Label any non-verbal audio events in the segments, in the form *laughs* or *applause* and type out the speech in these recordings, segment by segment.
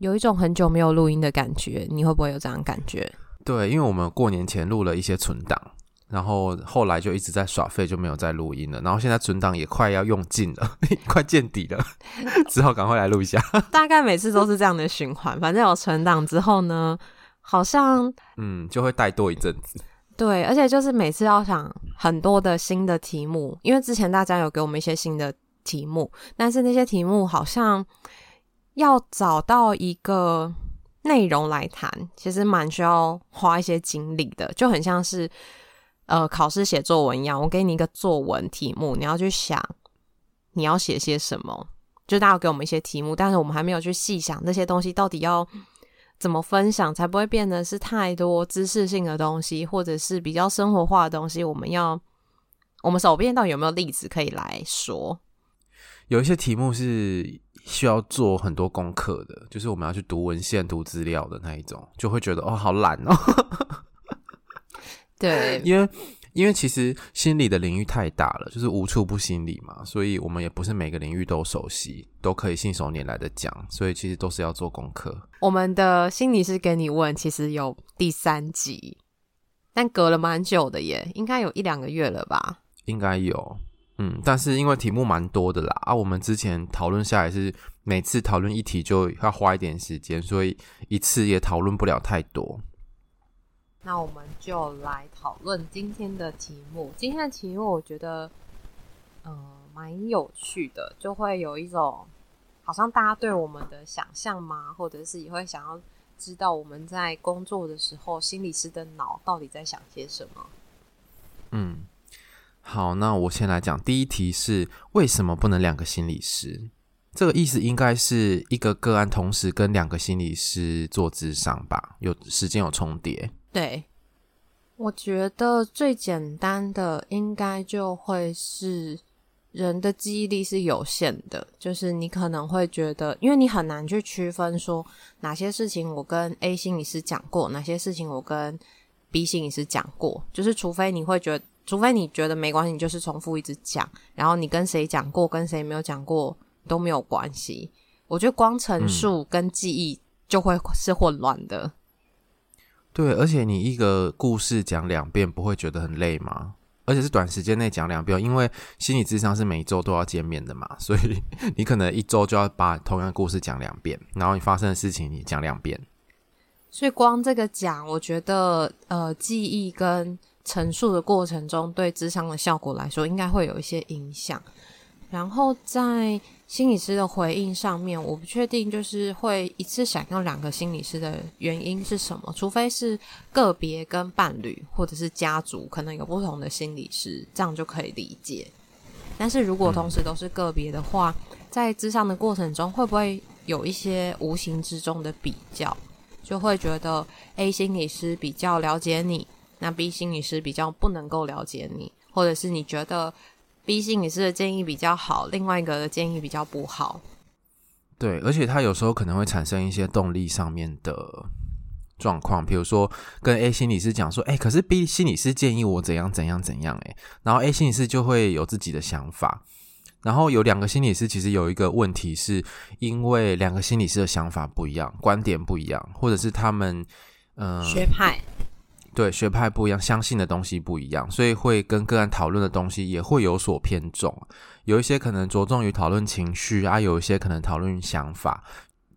有一种很久没有录音的感觉，你会不会有这样感觉？对，因为我们过年前录了一些存档，然后后来就一直在耍废，就没有再录音了。然后现在存档也快要用尽了，*laughs* 快见底了，*laughs* 只好赶快来录一下。*laughs* 大概每次都是这样的循环，反正有存档之后呢，好像嗯就会怠惰一阵子。对，而且就是每次要想很多的新的题目，因为之前大家有给我们一些新的题目，但是那些题目好像。要找到一个内容来谈，其实蛮需要花一些精力的，就很像是呃考试写作文一样。我给你一个作文题目，你要去想你要写些什么。就大家给我们一些题目，但是我们还没有去细想那些东西到底要怎么分享，才不会变得是太多知识性的东西，或者是比较生活化的东西。我们要我们手边到底有没有例子可以来说？有一些题目是。需要做很多功课的，就是我们要去读文献、读资料的那一种，就会觉得哦，好懒哦。对，*laughs* 因为因为其实心理的领域太大了，就是无处不心理嘛，所以我们也不是每个领域都熟悉，都可以信手拈来的讲，所以其实都是要做功课。我们的心理师给你问，其实有第三集，但隔了蛮久的耶，应该有一两个月了吧？应该有。嗯，但是因为题目蛮多的啦，啊，我们之前讨论下来是每次讨论一题就要花一点时间，所以一次也讨论不了太多。那我们就来讨论今天的题目。今天的题目我觉得，嗯、呃，蛮有趣的，就会有一种好像大家对我们的想象吗？或者是也会想要知道我们在工作的时候，心理师的脑到底在想些什么？嗯。好，那我先来讲。第一题是为什么不能两个心理师？这个意思应该是一个个案同时跟两个心理师做咨商吧？有时间有重叠？对，我觉得最简单的应该就会是人的记忆力是有限的，就是你可能会觉得，因为你很难去区分说哪些事情我跟 A 心理师讲过，哪些事情我跟 B 心理师讲过，就是除非你会觉得。除非你觉得没关系，你就是重复一直讲，然后你跟谁讲过，跟谁没有讲过都没有关系。我觉得光陈述跟记忆就会是混乱的。嗯。对，而且你一个故事讲两遍，不会觉得很累吗？而且是短时间内讲两遍，因为心理智商是每周都要见面的嘛，所以你可能一周就要把同样的故事讲两遍，然后你发生的事情你讲两遍。所以光这个讲，我觉得呃，记忆跟陈述的过程中，对智商的效果来说，应该会有一些影响。然后在心理师的回应上面，我不确定就是会一次想要两个心理师的原因是什么，除非是个别跟伴侣或者是家族可能有不同的心理师，这样就可以理解。但是如果同时都是个别的话，在智商的过程中，会不会有一些无形之中的比较，就会觉得 A 心理师比较了解你。那 B 心理师比较不能够了解你，或者是你觉得 B 心理师的建议比较好，另外一个的建议比较不好。对，而且他有时候可能会产生一些动力上面的状况，比如说跟 A 心理师讲说，哎，可是 B 心理师建议我怎样怎样怎样，哎，然后 A 心理师就会有自己的想法。然后有两个心理师，其实有一个问题是，因为两个心理师的想法不一样，观点不一样，或者是他们嗯、呃、学派。对，学派不一样，相信的东西不一样，所以会跟个案讨论的东西也会有所偏重。有一些可能着重于讨论情绪啊，有一些可能讨论想法。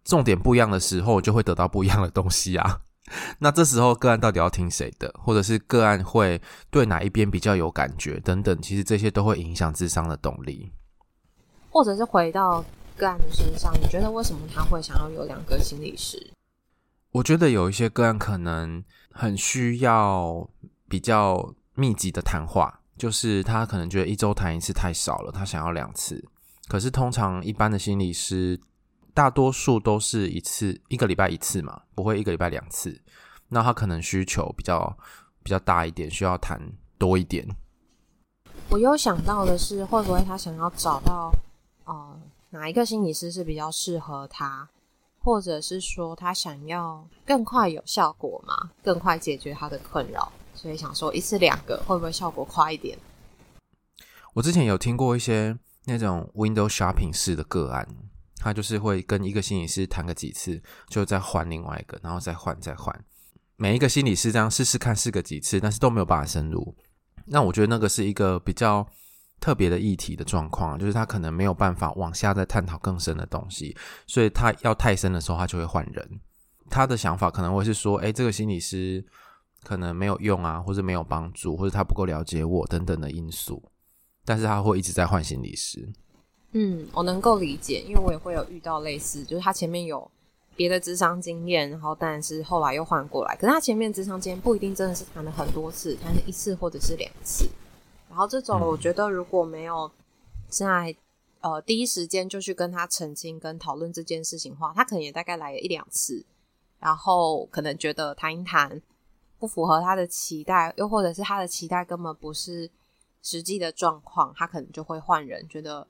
重点不一样的时候，就会得到不一样的东西啊。*laughs* 那这时候个案到底要听谁的，或者是个案会对哪一边比较有感觉等等，其实这些都会影响智商的动力。或者是回到个案的身上，你觉得为什么他会想要有两个心理师？我觉得有一些个案可能很需要比较密集的谈话，就是他可能觉得一周谈一次太少了，他想要两次。可是通常一般的心理师大多数都是一次一个礼拜一次嘛，不会一个礼拜两次。那他可能需求比较比较大一点，需要谈多一点。我有想到的是，会不会他想要找到呃哪一个心理师是比较适合他，或者是说他想要更快有效果嘛，更快解决他的困扰，所以想说一次两个会不会效果快一点？我之前有听过一些那种 window shopping 式的个案，他就是会跟一个心理师谈个几次，就再换另外一个，然后再换再换，每一个心理师这样试试看试个几次，但是都没有办法深入。那我觉得那个是一个比较特别的议题的状况，就是他可能没有办法往下再探讨更深的东西，所以他要太深的时候，他就会换人。他的想法可能会是说，诶，这个心理师可能没有用啊，或者没有帮助，或者他不够了解我等等的因素，但是他会一直在换心理师。嗯，我能够理解，因为我也会有遇到类似，就是他前面有。别的咨商经验，然后但是后来又换过来，可是他前面咨商经验不一定真的是谈了很多次，谈了一次或者是两次。然后这种我觉得如果没有在呃第一时间就去跟他澄清跟讨论这件事情的话，他可能也大概来了一两次，然后可能觉得谈一谈不符合他的期待，又或者是他的期待根本不是实际的状况，他可能就会换人，觉得。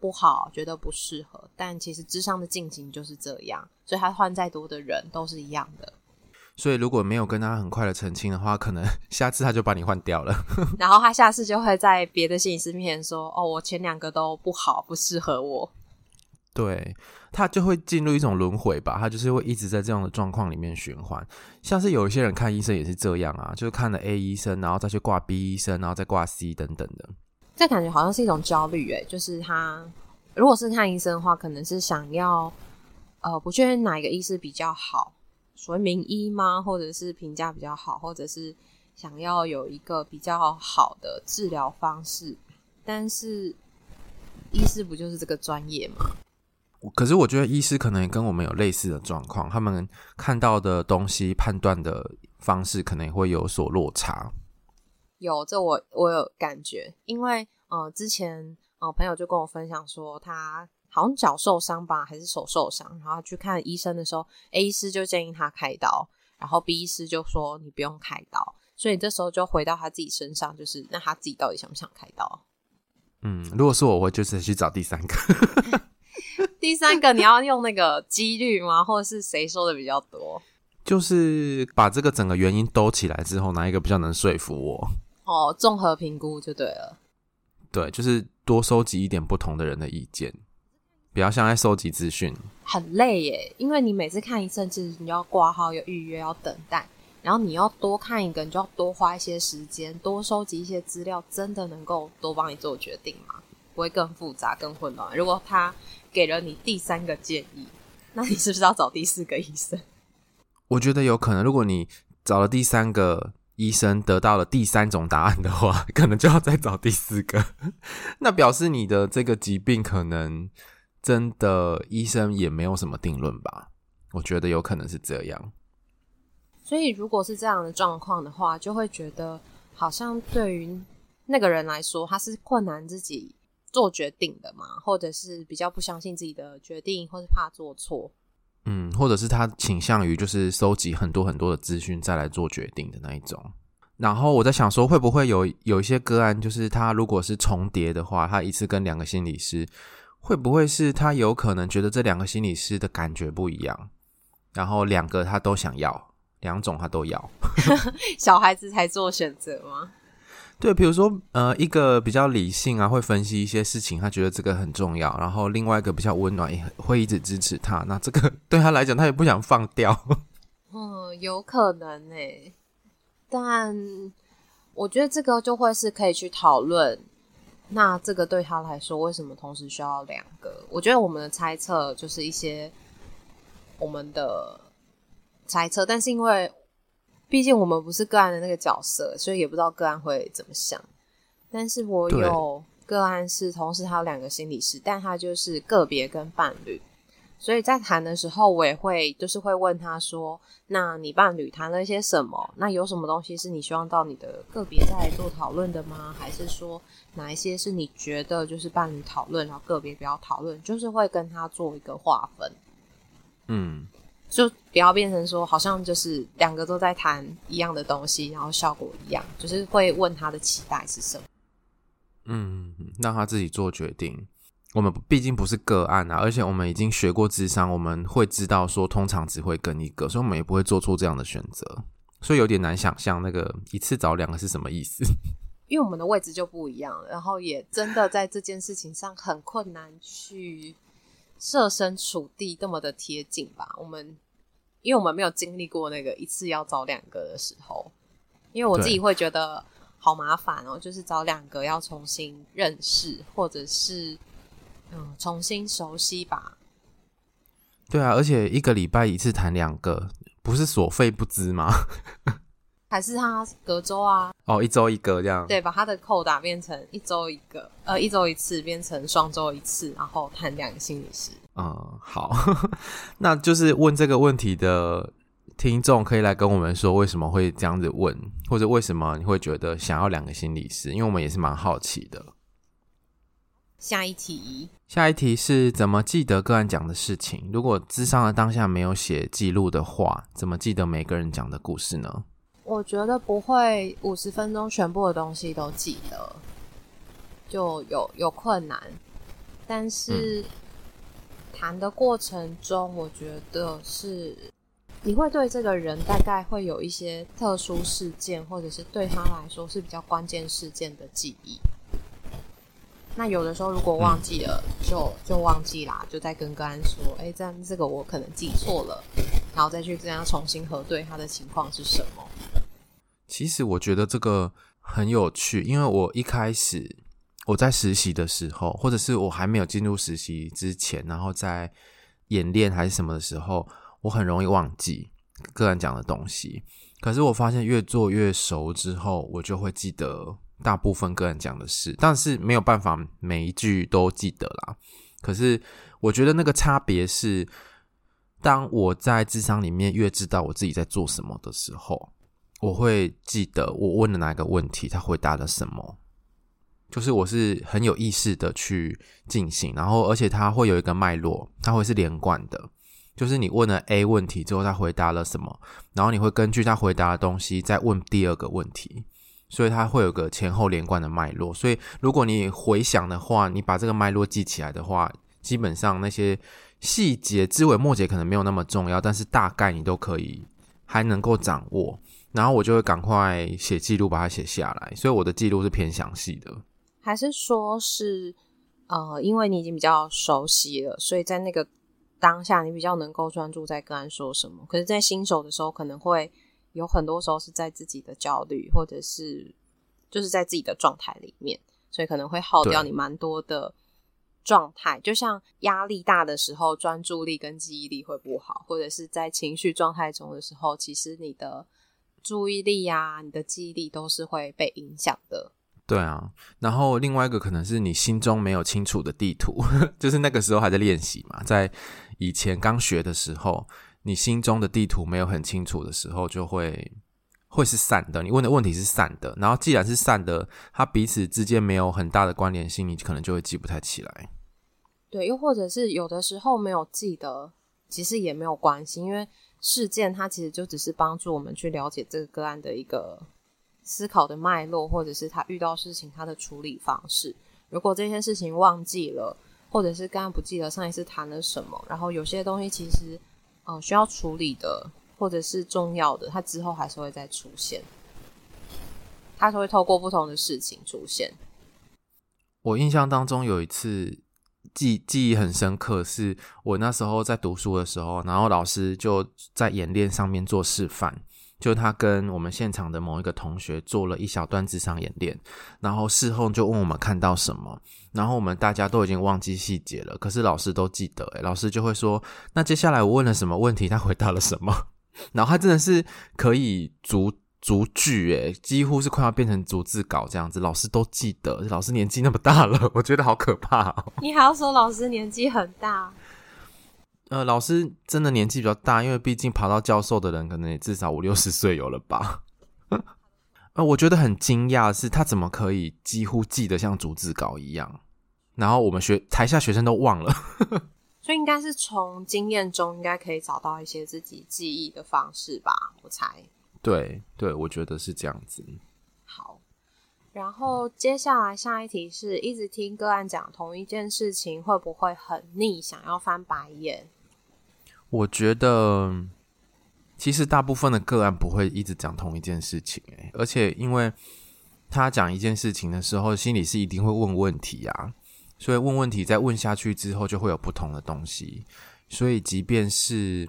不好，觉得不适合，但其实智商的进行就是这样，所以他换再多的人都是一样的。所以如果没有跟他很快的澄清的话，可能 *laughs* 下次他就把你换掉了。*laughs* 然后他下次就会在别的心理师面前说：“哦，我前两个都不好，不适合我。”对，他就会进入一种轮回吧，他就是会一直在这样的状况里面循环。像是有一些人看医生也是这样啊，就是看了 A 医生，然后再去挂 B 医生，然后再挂 C 等等的。这感觉好像是一种焦虑，诶，就是他如果是看医生的话，可能是想要，呃，不确定哪一个医师比较好，所谓名医吗？或者是评价比较好，或者是想要有一个比较好的治疗方式。但是，医师不就是这个专业吗？可是我觉得医师可能也跟我们有类似的状况，他们看到的东西、判断的方式，可能也会有所落差。有这我我有感觉，因为呃之前呃朋友就跟我分享说，他好像脚受伤吧，还是手受伤，然后去看医生的时候，A 医师就建议他开刀，然后 B 医师就说你不用开刀，所以这时候就回到他自己身上，就是那他自己到底想不想开刀？嗯，如果是我，我就是去找第三个。*laughs* 第三个你要用那个几率吗？或者是谁说的比较多？就是把这个整个原因兜起来之后，哪一个比较能说服我？哦，综合评估就对了。对，就是多收集一点不同的人的意见，比较像在收集资讯。很累耶，因为你每次看医生，其实你要挂号、要预约、要等待，然后你要多看一个，你就要多花一些时间，多收集一些资料，真的能够多帮你做决定吗？不会更复杂、更混乱？如果他给了你第三个建议，那你是不是要找第四个医生？我觉得有可能，如果你找了第三个。医生得到了第三种答案的话，*laughs* 可能就要再找第四个。那表示你的这个疾病可能真的医生也没有什么定论吧？我觉得有可能是这样。所以如果是这样的状况的话，就会觉得好像对于那个人来说，他是困难自己做决定的嘛，或者是比较不相信自己的决定，或是怕做错。嗯，或者是他倾向于就是收集很多很多的资讯再来做决定的那一种。然后我在想说，会不会有有一些个案，就是他如果是重叠的话，他一次跟两个心理师，会不会是他有可能觉得这两个心理师的感觉不一样，然后两个他都想要，两种他都要。*laughs* 小孩子才做选择吗？*laughs* 对，比如说，呃，一个比较理性啊，会分析一些事情，他觉得这个很重要。然后另外一个比较温暖，也会一直支持他。那这个 *laughs* 对他来讲，他也不想放掉。嗯，有可能诶，但我觉得这个就会是可以去讨论。那这个对他来说，为什么同时需要两个？我觉得我们的猜测就是一些我们的猜测，但是因为。毕竟我们不是个案的那个角色，所以也不知道个案会怎么想。但是我有个案是同时他有两个心理师，但他就是个别跟伴侣，所以在谈的时候，我也会就是会问他说：“那你伴侣谈了一些什么？那有什么东西是你希望到你的个别再来做讨论的吗？还是说哪一些是你觉得就是伴侣讨论，然后个别不要讨论？就是会跟他做一个划分。嗯，就不要变成说好像就是两个都在谈一样的东西，然后效果一样，就是会问他的期待是什么。嗯，让他自己做决定。我们毕竟不是个案啊，而且我们已经学过智商，我们会知道说通常只会跟一个，所以我们也不会做出这样的选择。所以有点难想象那个一次找两个是什么意思。因为我们的位置就不一样，然后也真的在这件事情上很困难去设身处地这么的贴近吧。我们因为我们没有经历过那个一次要找两个的时候，因为我自己会觉得好麻烦哦，就是找两个要重新认识，或者是。嗯，重新熟悉吧。对啊，而且一个礼拜一次谈两个，不是所费不貲吗？*laughs* 还是他隔周啊？哦，一周一个这样。对，把他的扣打变成一周一个，呃，一周一次变成双周一次，然后谈两个心理师。嗯，好，*laughs* 那就是问这个问题的听众可以来跟我们说，为什么会这样子问，或者为什么你会觉得想要两个心理师？因为我们也是蛮好奇的。下一题，下一题是怎么记得个案讲的事情？如果智商的当下没有写记录的话，怎么记得每个人讲的故事呢？我觉得不会五十分钟全部的东西都记得，就有有困难。但是谈的过程中，我觉得是你会对这个人大概会有一些特殊事件，或者是对他来说是比较关键事件的记忆。那有的时候如果忘记了，就就忘记啦，就再跟个案说，哎、这样这个我可能记错了，然后再去这样重新核对他的情况是什么。其实我觉得这个很有趣，因为我一开始我在实习的时候，或者是我还没有进入实习之前，然后在演练还是什么的时候，我很容易忘记个案讲的东西。可是我发现越做越熟之后，我就会记得。大部分个人讲的事，但是没有办法每一句都记得啦。可是我觉得那个差别是，当我在智商里面越知道我自己在做什么的时候，我会记得我问了哪个问题，他回答了什么。就是我是很有意识的去进行，然后而且他会有一个脉络，他会是连贯的。就是你问了 A 问题之后，他回答了什么，然后你会根据他回答的东西再问第二个问题。所以它会有个前后连贯的脉络，所以如果你回想的话，你把这个脉络记起来的话，基本上那些细节枝尾末节可能没有那么重要，但是大概你都可以还能够掌握。然后我就会赶快写记录，把它写下来。所以我的记录是偏详细的。还是说是呃，因为你已经比较熟悉了，所以在那个当下你比较能够专注在个案说什么。可是，在新手的时候可能会。有很多时候是在自己的焦虑，或者是就是在自己的状态里面，所以可能会耗掉你蛮多的状态。就像压力大的时候，专注力跟记忆力会不好，或者是在情绪状态中的时候，其实你的注意力呀、啊、你的记忆力都是会被影响的。对啊，然后另外一个可能是你心中没有清楚的地图，*laughs* 就是那个时候还在练习嘛，在以前刚学的时候。你心中的地图没有很清楚的时候，就会会是散的。你问的问题是散的，然后既然是散的，它彼此之间没有很大的关联性，你可能就会记不太起来。对，又或者是有的时候没有记得，其实也没有关系，因为事件它其实就只是帮助我们去了解这个个案的一个思考的脉络，或者是他遇到事情他的处理方式。如果这件事情忘记了，或者是刚刚不记得上一次谈了什么，然后有些东西其实。哦，需要处理的或者是重要的，它之后还是会再出现，它是会透过不同的事情出现。我印象当中有一次记记忆很深刻，是我那时候在读书的时候，然后老师就在演练上面做示范。就他跟我们现场的某一个同学做了一小段智商演练，然后事后就问我们看到什么，然后我们大家都已经忘记细节了，可是老师都记得，诶，老师就会说，那接下来我问了什么问题，他回答了什么，*laughs* 然后他真的是可以逐逐句，诶，几乎是快要变成逐字稿这样子，老师都记得，老师年纪那么大了，*laughs* 我觉得好可怕哦。你还要说老师年纪很大？呃，老师真的年纪比较大，因为毕竟爬到教授的人可能也至少五六十岁有了吧。呃，我觉得很惊讶的是，他怎么可以几乎记得像逐字稿一样？然后我们学台下学生都忘了。*laughs* 所以应该是从经验中应该可以找到一些自己记忆的方式吧，我猜。对对，我觉得是这样子。好，然后接下来下一题是一直听个案讲同一件事情，会不会很腻，想要翻白眼？我觉得其实大部分的个案不会一直讲同一件事情，欸，而且因为他讲一件事情的时候，心里是一定会问问题啊。所以问问题，再问下去之后，就会有不同的东西。所以即便是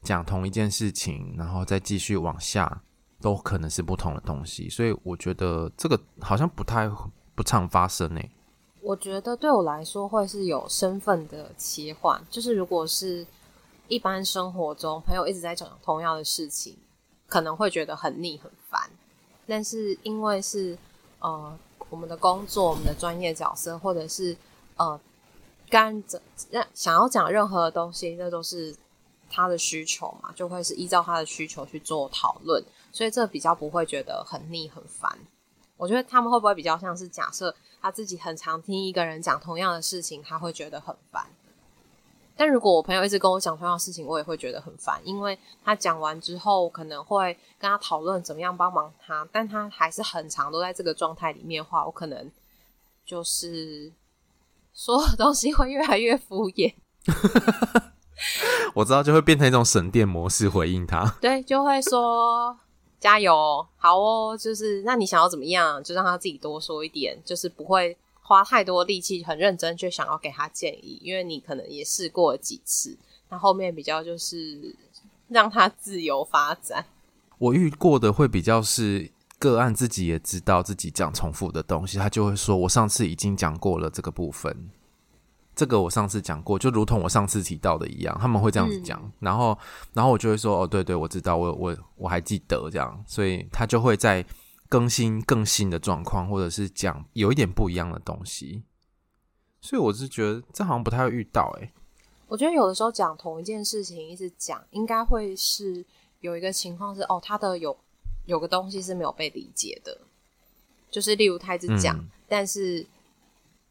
讲同一件事情，然后再继续往下，都可能是不同的东西。所以我觉得这个好像不太不常发生诶。我觉得对我来说，会是有身份的切换。就是如果是一般生活中朋友一直在讲同样的事情，可能会觉得很腻很烦。但是因为是呃。我们的工作，我们的专业角色，或者是呃，干着让想要讲任何的东西，那都是他的需求嘛，就会是依照他的需求去做讨论，所以这比较不会觉得很腻很烦。我觉得他们会不会比较像是假设他自己很常听一个人讲同样的事情，他会觉得很烦。但如果我朋友一直跟我讲同样的事情，我也会觉得很烦，因为他讲完之后可能会跟他讨论怎么样帮忙他，但他还是很长都在这个状态里面的话，我可能就是所有东西会越来越敷衍。*laughs* 我知道，就会变成一种省电模式回应他。*laughs* 对，就会说加油，好哦，就是那你想要怎么样，就让他自己多说一点，就是不会。花太多力气，很认真，就想要给他建议，因为你可能也试过了几次，那后面比较就是让他自由发展。我遇过的会比较是个案自己也知道自己讲重复的东西，他就会说：“我上次已经讲过了这个部分，这个我上次讲过，就如同我上次提到的一样。”他们会这样子讲，嗯、然后，然后我就会说：“哦，对对，我知道，我我我还记得这样。”所以他就会在。更新更新的状况，或者是讲有一点不一样的东西，所以我是觉得这好像不太会遇到诶、欸。我觉得有的时候讲同一件事情一直讲，应该会是有一个情况是哦，他的有有个东西是没有被理解的，就是例如他一直讲，嗯、但是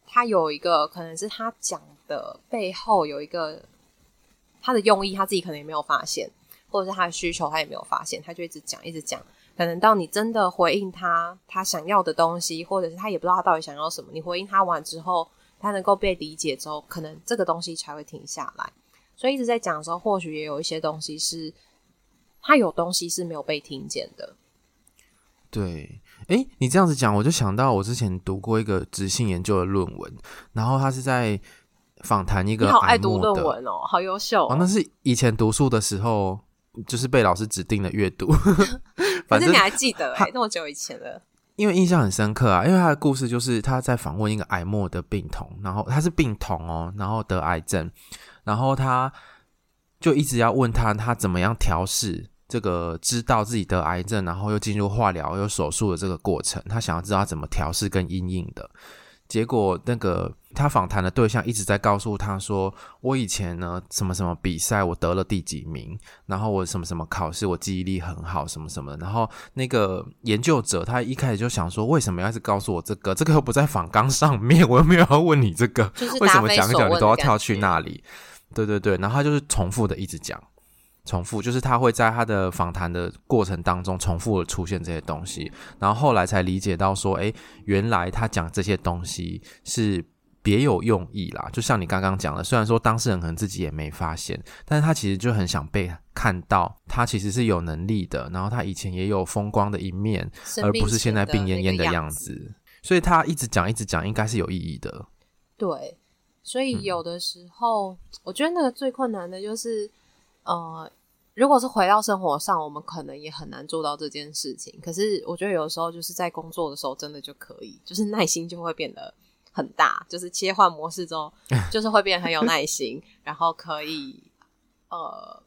他有一个可能是他讲的背后有一个他的用意，他自己可能也没有发现，或者是他的需求他也没有发现，他就一直讲一直讲。可能到你真的回应他，他想要的东西，或者是他也不知道他到底想要什么，你回应他完之后，他能够被理解之后，可能这个东西才会停下来。所以一直在讲的时候，或许也有一些东西是他有东西是没有被听见的。对，诶，你这样子讲，我就想到我之前读过一个直性研究的论文，然后他是在访谈一个，好爱读论文哦，好优秀哦。哦，那是以前读书的时候。就是被老师指定的阅读，*laughs* 反正你还记得哎、欸，那么久以前了。因为印象很深刻啊，因为他的故事就是他在访问一个癌末的病童，然后他是病童哦，然后得癌症，然后他就一直要问他，他怎么样调试这个知道自己得癌症，然后又进入化疗又手术的这个过程，他想要知道他怎么调试跟阴影的。结果，那个他访谈的对象一直在告诉他说：“我以前呢，什么什么比赛我得了第几名，然后我什么什么考试我记忆力很好，什么什么。”然后那个研究者他一开始就想说：“为什么要一直告诉我这个？这个又不在访纲上面，我又没有要问你这个，为什么讲一讲你都要跳去那里？”对对对，然后他就是重复的一直讲。重复就是他会在他的访谈的过程当中重复的出现这些东西，然后后来才理解到说，诶，原来他讲这些东西是别有用意啦。就像你刚刚讲的，虽然说当事人可能自己也没发现，但是他其实就很想被看到，他其实是有能力的，然后他以前也有风光的一面，而不是现在病恹恹的样子。所以他一直讲一直讲，应该是有意义的。对，所以有的时候，嗯，我觉得那个最困难的就是。呃，如果是回到生活上，我们可能也很难做到这件事情。可是我觉得有的时候就是在工作的时候，真的就可以，就是耐心就会变得很大。就是切换模式中，*laughs* 就是会变得很有耐心，然后可以呃，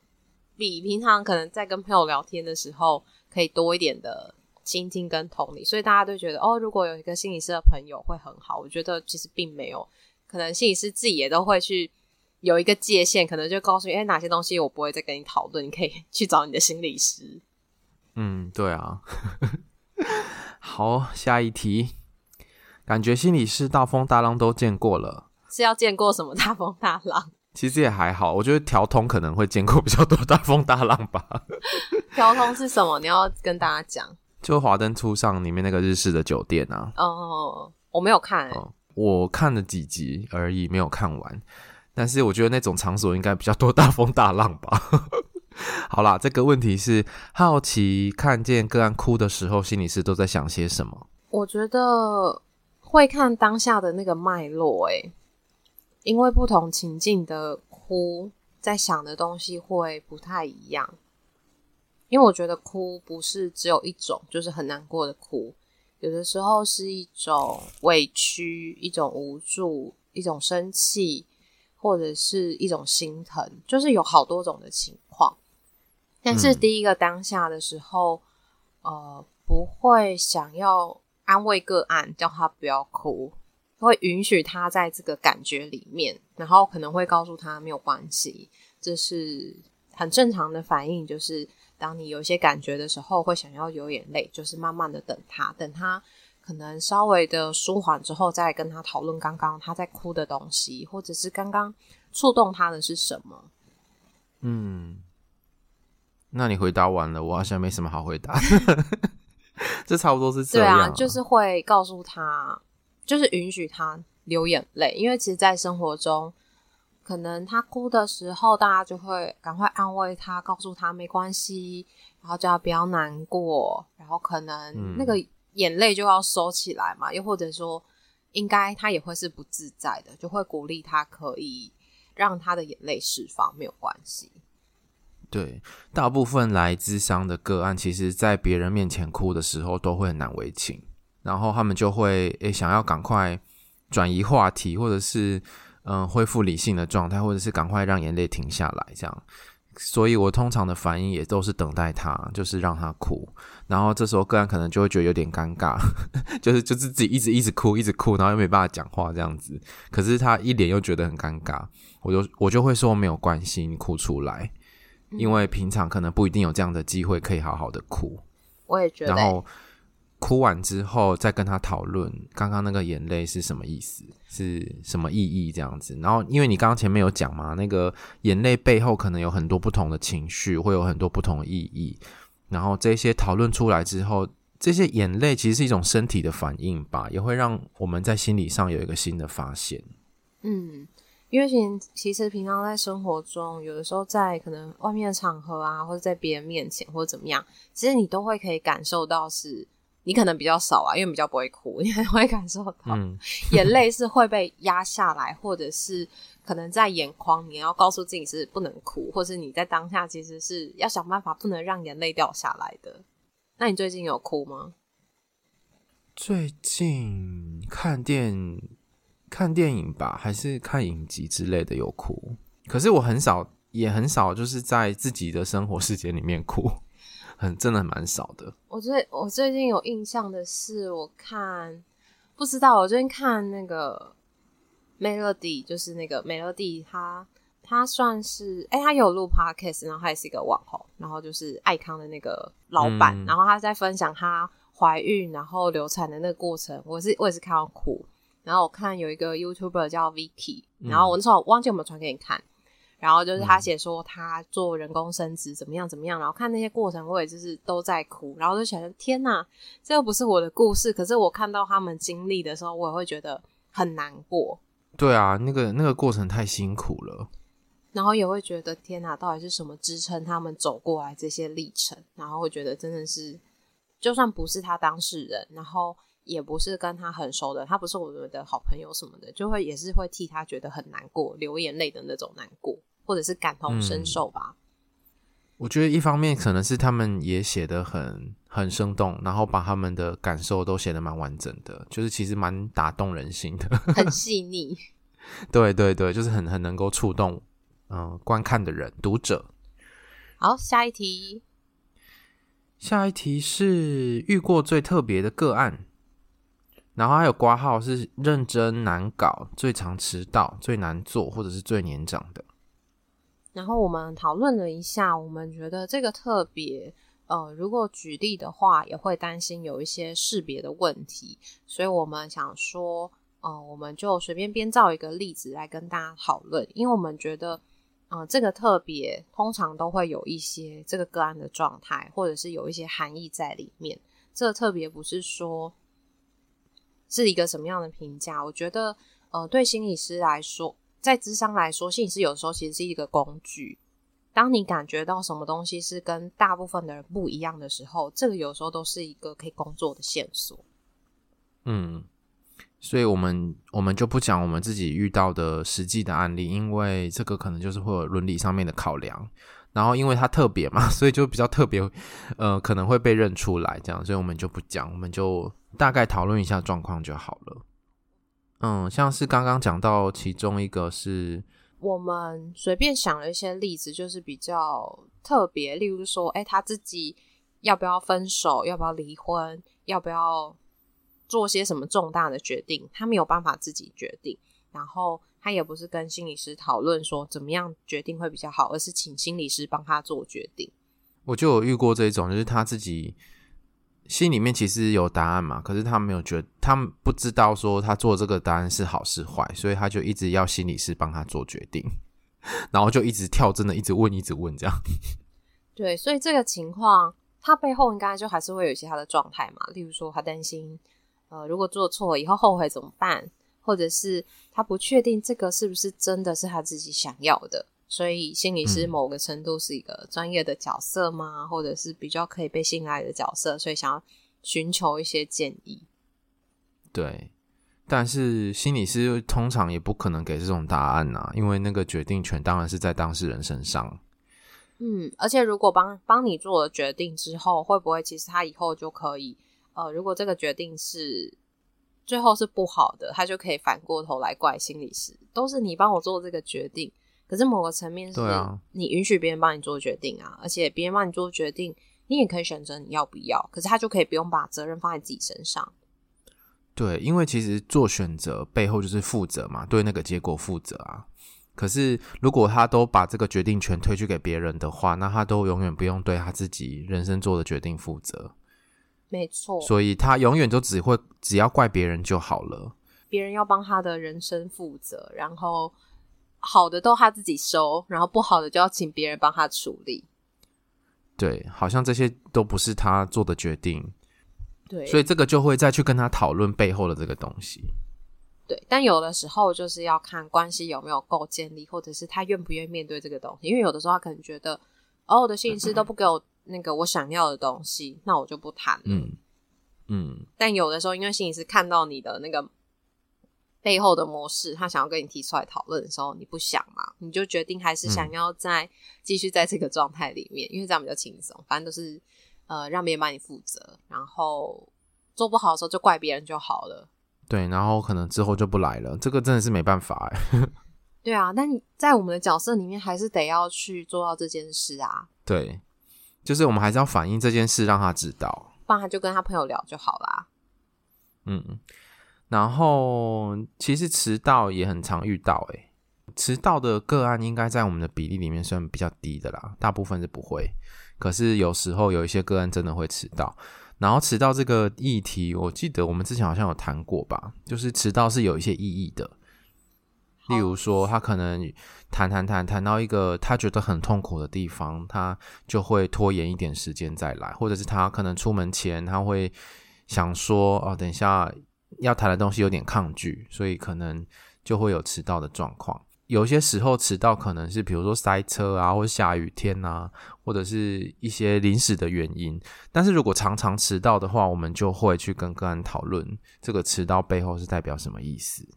比平常可能在跟朋友聊天的时候，可以多一点的倾听跟同理。所以大家都觉得哦，如果有一个心理师的朋友会很好。我觉得其实并没有，可能心理师自己也都会去。有一个界限，可能就告诉你，哎，哪些东西我不会再跟你讨论，你可以去找你的心理师。嗯，对啊。*laughs* 好，下一题。感觉心理师大风大浪都见过了，是要见过什么大风大浪？其实也还好，我觉得调通可能会见过比较多大风大浪吧。*laughs* 调通是什么？你要跟大家讲。就华灯初上里面那个日式的酒店啊。哦，我没有看、欸哦，我看了几集而已，没有看完。但是我觉得那种场所应该比较多大风大浪吧。*laughs* 好啦，这个问题是好奇看见个案哭的时候，心理师都在想些什么？我觉得会看当下的那个脉络，诶。因为不同情境的哭，在想的东西会不太一样。因为我觉得哭不是只有一种，就是很难过的哭，有的时候是一种委屈、一种无助、一种生气，或者是一种心疼，就是有好多种的情况。但是第一个当下的时候，嗯、呃，不会想要安慰个案，叫他不要哭。会允许他在这个感觉里面，然后可能会告诉他没有关系，这是很正常的反应。就是当你有一些感觉的时候，会想要流眼泪，就是慢慢的等他，等他可能稍微的舒缓之后，再跟他讨论刚刚他在哭的东西，或者是刚刚触动他的是什么。嗯，那你回答完了，我好像没什么好回答。*laughs* *laughs* 这差不多是这样啊，对啊，就是会告诉他。就是允许他流眼泪，因为其实，在生活中，可能他哭的时候，大家就会赶快安慰他，告诉他没关系，然后叫他不要难过，然后可能那个眼泪就要收起来嘛，嗯、又或者说，应该他也会是不自在的，就会鼓励他可以让他的眼泪释放，没有关系。对，大部分来咨商的个案，其实在别人面前哭的时候，都会很难为情。然后他们就会诶想要赶快转移话题，或者是嗯、恢复理性的状态，或者是赶快让眼泪停下来，这样。所以我通常的反应也都是等待他，就是让他哭。然后这时候个案可能就会觉得有点尴尬，*laughs* 就是就是自己一直一直哭，一直哭，然后又没办法讲话这样子。可是他一脸又觉得很尴尬，我就我就会说没有关系，你哭出来，因为平常可能不一定有这样的机会可以好好的哭。我也觉得。然后。哭完之后，再跟他讨论刚刚那个眼泪是什么意思，是什么意义这样子。然后，因为你刚刚前面有讲嘛，那个眼泪背后可能有很多不同的情绪，会有很多不同的意义。然后这些讨论出来之后，这些眼泪其实是一种身体的反应吧，也会让我们在心理上有一个新的发现。嗯，因为其实其实平常在生活中，有的时候在可能外面的场合啊，或者在别人面前或者怎么样，其实你都会可以感受到是。你可能比较少啊，因为比较不会哭，你会感受到眼泪是会被压下来，或者是可能在眼眶，你要告诉自己是不能哭，或是你在当下其实是要想办法不能让眼泪掉下来的。那你最近有哭吗？最近看电看电影吧，还是看影集之类的有哭，可是我很少，也很少，就是在自己的生活世界里面哭。*laughs* 很真的蛮少的。我最我最近有印象的是，我看不知道，我最近看那个 Melody，就是那个 Melody，他他算是哎、欸，他有录 Podcast，然后他也是一个网红，然后就是爱康的那个老板，嗯、然后他在分享他怀孕然后流产的那个过程，我是我也是看到哭。然后我看有一个 YouTuber 叫 Vicky，然后我那时候忘记有没有传给你看。然后就是他写说他做人工生殖怎么样怎么样，然后看那些过程，我也就是都在哭，然后就想说天哪，这又不是我的故事，可是我看到他们经历的时候，我也会觉得很难过。对啊，那个那个过程太辛苦了，然后也会觉得天哪，到底是什么支撑他们走过来这些历程？然后会觉得真的是，就算不是他当事人，然后也不是跟他很熟的，他不是我们的好朋友什么的，就会也是会替他觉得很难过，流眼泪的那种难过。或者是感同身受吧。嗯，我觉得一方面可能是他们也写的很很生动，然后把他们的感受都写的蛮完整的，就是其实蛮打动人心的，*laughs* 很细腻。对对对，就是很很能够触动嗯、呃、观看的人读者。好，下一题。下一题是遇过最特别的个案，然后还有挂号是认真难搞、最常迟到、最难做或者是最年长的。然后我们讨论了一下，我们觉得这个特别，呃，如果举例的话，也会担心有一些识别的问题，所以我们想说，呃，我们就随便编造一个例子来跟大家讨论，因为我们觉得，呃，这个特别通常都会有一些这个个案的状态，或者是有一些含义在里面。这个特别不是说是一个什么样的评价，我觉得，呃，对心理师来说，在智商来说，心理师有时候其实是一个工具。当你感觉到什么东西是跟大部分的人不一样的时候，这个有时候都是一个可以工作的线索。嗯，所以我们我们就不讲我们自己遇到的实际的案例，因为这个可能就是会有伦理上面的考量。然后因为他特别嘛，*laughs* 所以就比较特别，呃，可能会被认出来这样，所以我们就不讲，我们就大概讨论一下状况就好了。嗯，像是刚刚讲到其中一个是。我们随便想了一些例子，就是比较特别，例如说，哎，他自己要不要分手，要不要离婚，要不要做些什么重大的决定，他没有办法自己决定。然后他也不是跟心理师讨论说怎么样决定会比较好，而是请心理师帮他做决定。我就有遇过这种，就是他自己。心里面其实有答案嘛，可是他没有觉得，他不知道说他做这个答案是好是坏，所以他就一直要心理师帮他做决定，*laughs* 然后就一直跳真的，一直问，一直问这样。*laughs* 对，所以这个情况，他背后应该就还是会有一些他的状态嘛，例如说他担心，呃，如果做错以后后悔怎么办，或者是他不确定这个是不是真的是他自己想要的。所以心理师某个程度是一个专业的角色吗？嗯、或者是比较可以被信赖的角色？所以想要寻求一些建议。对，但是心理师通常也不可能给这种答案呐、啊，因为那个决定权当然是在当事人身上。嗯，而且如果帮帮你做了决定之后，会不会其实他以后就可以？呃，如果这个决定是最后是不好的，他就可以反过头来怪心理师，都是你帮我做这个决定。可是某个层面是，你允许别人帮你做决定啊，啊而且别人帮你做决定，你也可以选择你要不要。可是他就可以不用把责任放在自己身上。对，因为其实做选择背后就是负责嘛，对那个结果负责啊。可是如果他都把这个决定权推去给别人的话，那他都永远不用对他自己人生做的决定负责。没错，所以他永远都只会只要怪别人就好了。别人要帮他的人生负责，然后。好的都他自己收，然后不好的就要请别人帮他处理。对，好像这些都不是他做的决定。对，所以这个就会再去跟他讨论背后的这个东西。对，但有的时候就是要看关系有没有够建立，或者是他愿不愿意面对这个东西。因为有的时候他可能觉得，哦，我的心理师都不给我那个我想要的东西，那我就不谈了。嗯嗯。但有的时候，因为心理师看到你的那个。背后的模式，他想要跟你提出来讨论的时候，你不想嘛？你就决定还是想要再继续在这个状态里面，嗯、因为这样比较轻松。反正都是呃让别人帮你负责，然后做不好的时候就怪别人就好了。对，然后可能之后就不来了。这个真的是没办法哎。*laughs* 对啊，但你在我们的角色里面，还是得要去做到这件事啊。对，就是我们还是要反映这件事，让他知道，不然他就跟他朋友聊就好啦。嗯。然后，其实迟到也很常遇到，诶，迟到的个案应该在我们的比例里面算比较低的啦，大部分是不会。可是有时候有一些个案真的会迟到。然后迟到这个议题，我记得我们之前好像有谈过吧，就是迟到是有一些意义的。例如说，他可能谈谈谈谈到一个他觉得很痛苦的地方，他就会拖延一点时间再来，或者是他可能出门前他会想说，哦，等一下。要谈的东西有点抗拒，所以可能就会有迟到的状况。有些时候迟到可能是比如说塞车啊，或下雨天啊，或者是一些临时的原因。但是如果常常迟到的话，我们就会去跟个案讨论这个迟到背后是代表什么意思。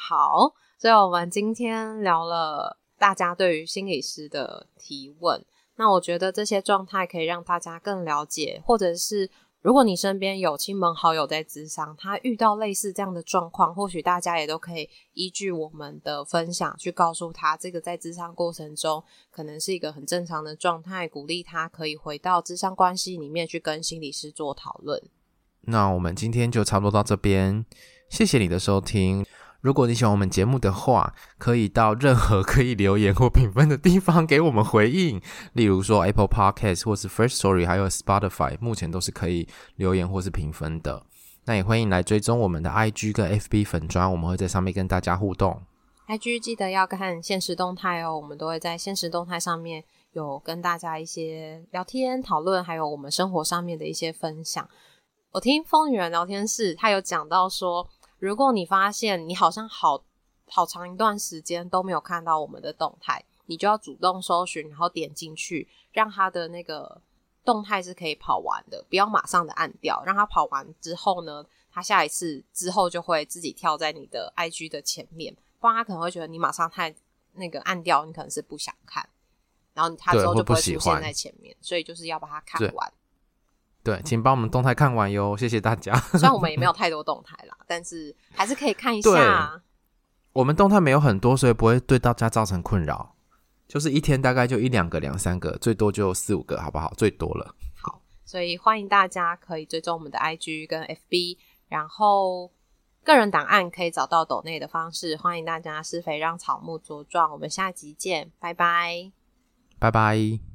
好，所以我们今天聊了大家对于心理师的提问。那我觉得这些状态可以让大家更了解，或者是。如果你身边有亲朋好友在咨商，他遇到类似这样的状况，或许大家也都可以依据我们的分享去告诉他，这个在咨商过程中可能是一个很正常的状态，鼓励他可以回到咨商关系里面去跟心理师做讨论。那我们今天就差不多到这边，谢谢你的收听。如果你喜欢我们节目的话，可以到任何可以留言或评分的地方给我们回应，*laughs* 例如说 Apple Podcast 或是 First Story，还有 Spotify，目前都是可以留言或是评分的。那也欢迎来追踪我们的 IG 跟 FB 粉专，我们会在上面跟大家互动。IG 记得要看现实动态哦，我们都会在现实动态上面有跟大家一些聊天讨论，还有我们生活上面的一些分享。我听疯女人聊天室，他有讲到说，如果你发现你好像好好长一段时间都没有看到我们的动态，你就要主动搜寻，然后点进去，让他的那个动态是可以跑完的，不要马上的按掉，让他跑完之后呢，他下一次之后就会自己跳在你的 IG 的前面，不然他可能会觉得你马上太那个按掉，你可能是不想看，然后他之后就不会出现在前面，所以就是要把它看完。对，请帮我们动态看完哟，*laughs* 谢谢大家。虽然我们也没有太多动态啦，*laughs* 但是还是可以看一下。我们动态没有很多，所以不会对大家造成困扰。就是一天大概就一两个、两三个，最多就四五个，好不好？最多了。好，所以欢迎大家可以追踪我们的 IG 跟 FB，然后个人档案可以找到抖内的方式。欢迎大家施肥让草木茁壮。我们下集见，拜拜，拜拜。